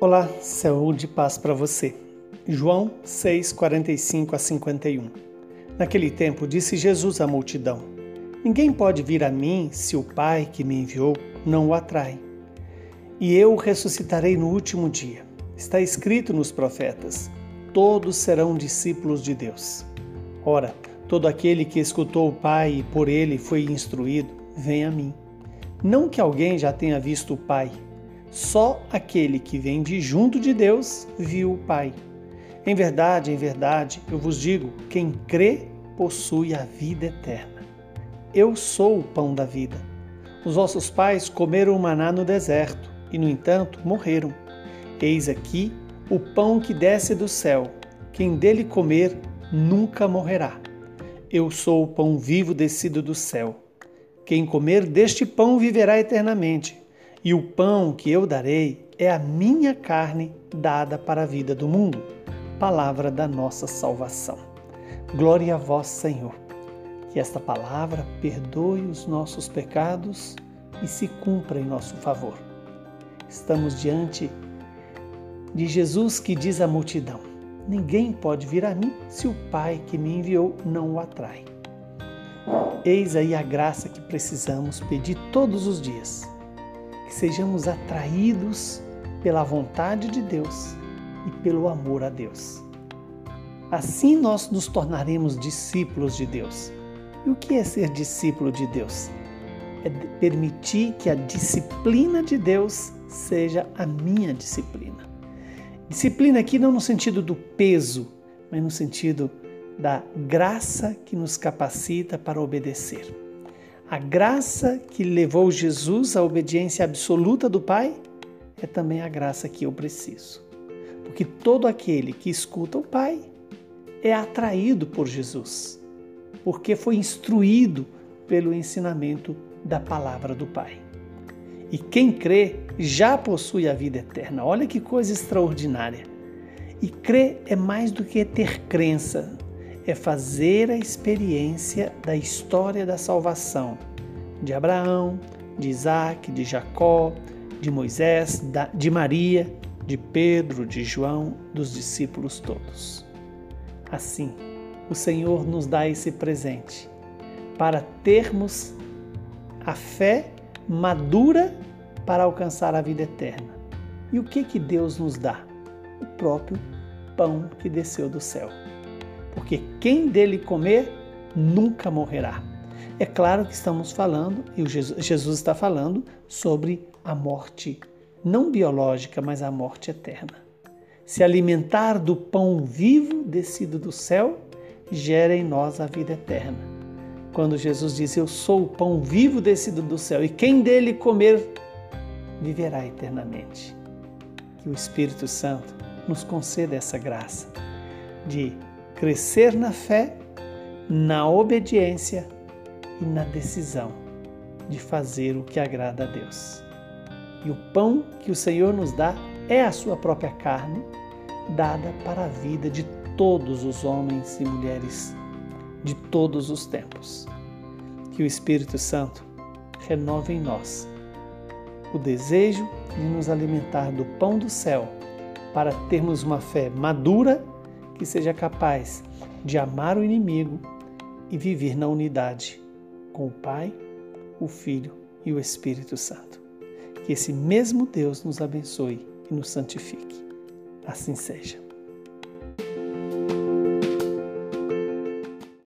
Olá, saúde e paz para você. João 6, 45 a 51. Naquele tempo disse Jesus à multidão: Ninguém pode vir a mim se o Pai que me enviou não o atrai. E eu o ressuscitarei no último dia. Está escrito nos profetas: Todos serão discípulos de Deus. Ora, todo aquele que escutou o Pai e por ele foi instruído, vem a mim. Não que alguém já tenha visto o Pai, só aquele que vem de junto de Deus viu o Pai. Em verdade, em verdade, eu vos digo: quem crê possui a vida eterna. Eu sou o pão da vida. Os vossos pais comeram o maná no deserto e, no entanto, morreram. Eis aqui o pão que desce do céu. Quem dele comer nunca morrerá. Eu sou o pão vivo descido do céu. Quem comer deste pão viverá eternamente e o pão que eu darei é a minha carne dada para a vida do mundo. Palavra da nossa salvação. Glória a vós, Senhor. Que esta palavra perdoe os nossos pecados e se cumpra em nosso favor. Estamos diante de Jesus que diz à multidão: Ninguém pode vir a mim se o Pai que me enviou não o atrai. Eis aí a graça que precisamos pedir todos os dias que sejamos atraídos pela vontade de Deus e pelo amor a Deus. Assim nós nos tornaremos discípulos de Deus. E o que é ser discípulo de Deus? É permitir que a disciplina de Deus seja a minha disciplina. Disciplina aqui não no sentido do peso, mas no sentido da graça que nos capacita para obedecer. A graça que levou Jesus à obediência absoluta do Pai é também a graça que eu preciso. Porque todo aquele que escuta o Pai é atraído por Jesus, porque foi instruído pelo ensinamento da palavra do Pai. E quem crê já possui a vida eterna. Olha que coisa extraordinária. E crer é mais do que ter crença, é fazer a experiência da história da salvação de Abraão, de Isaac, de Jacó, de Moisés, de Maria, de Pedro, de João, dos discípulos todos. Assim, o Senhor nos dá esse presente para termos a fé madura para alcançar a vida eterna. E o que que Deus nos dá? O próprio pão que desceu do céu porque quem dele comer nunca morrerá. É claro que estamos falando, e Jesus está falando, sobre a morte não biológica, mas a morte eterna. Se alimentar do pão vivo descido do céu gera em nós a vida eterna. Quando Jesus diz: Eu sou o pão vivo descido do céu, e quem dele comer viverá eternamente. Que o Espírito Santo nos conceda essa graça de crescer na fé, na obediência e na decisão de fazer o que agrada a Deus. E o pão que o Senhor nos dá é a sua própria carne, dada para a vida de todos os homens e mulheres de todos os tempos. Que o Espírito Santo renove em nós o desejo de nos alimentar do pão do céu para termos uma fé madura que seja capaz de amar o inimigo e viver na unidade com o Pai, o Filho e o Espírito Santo. Que esse mesmo Deus nos abençoe e nos santifique. Assim seja.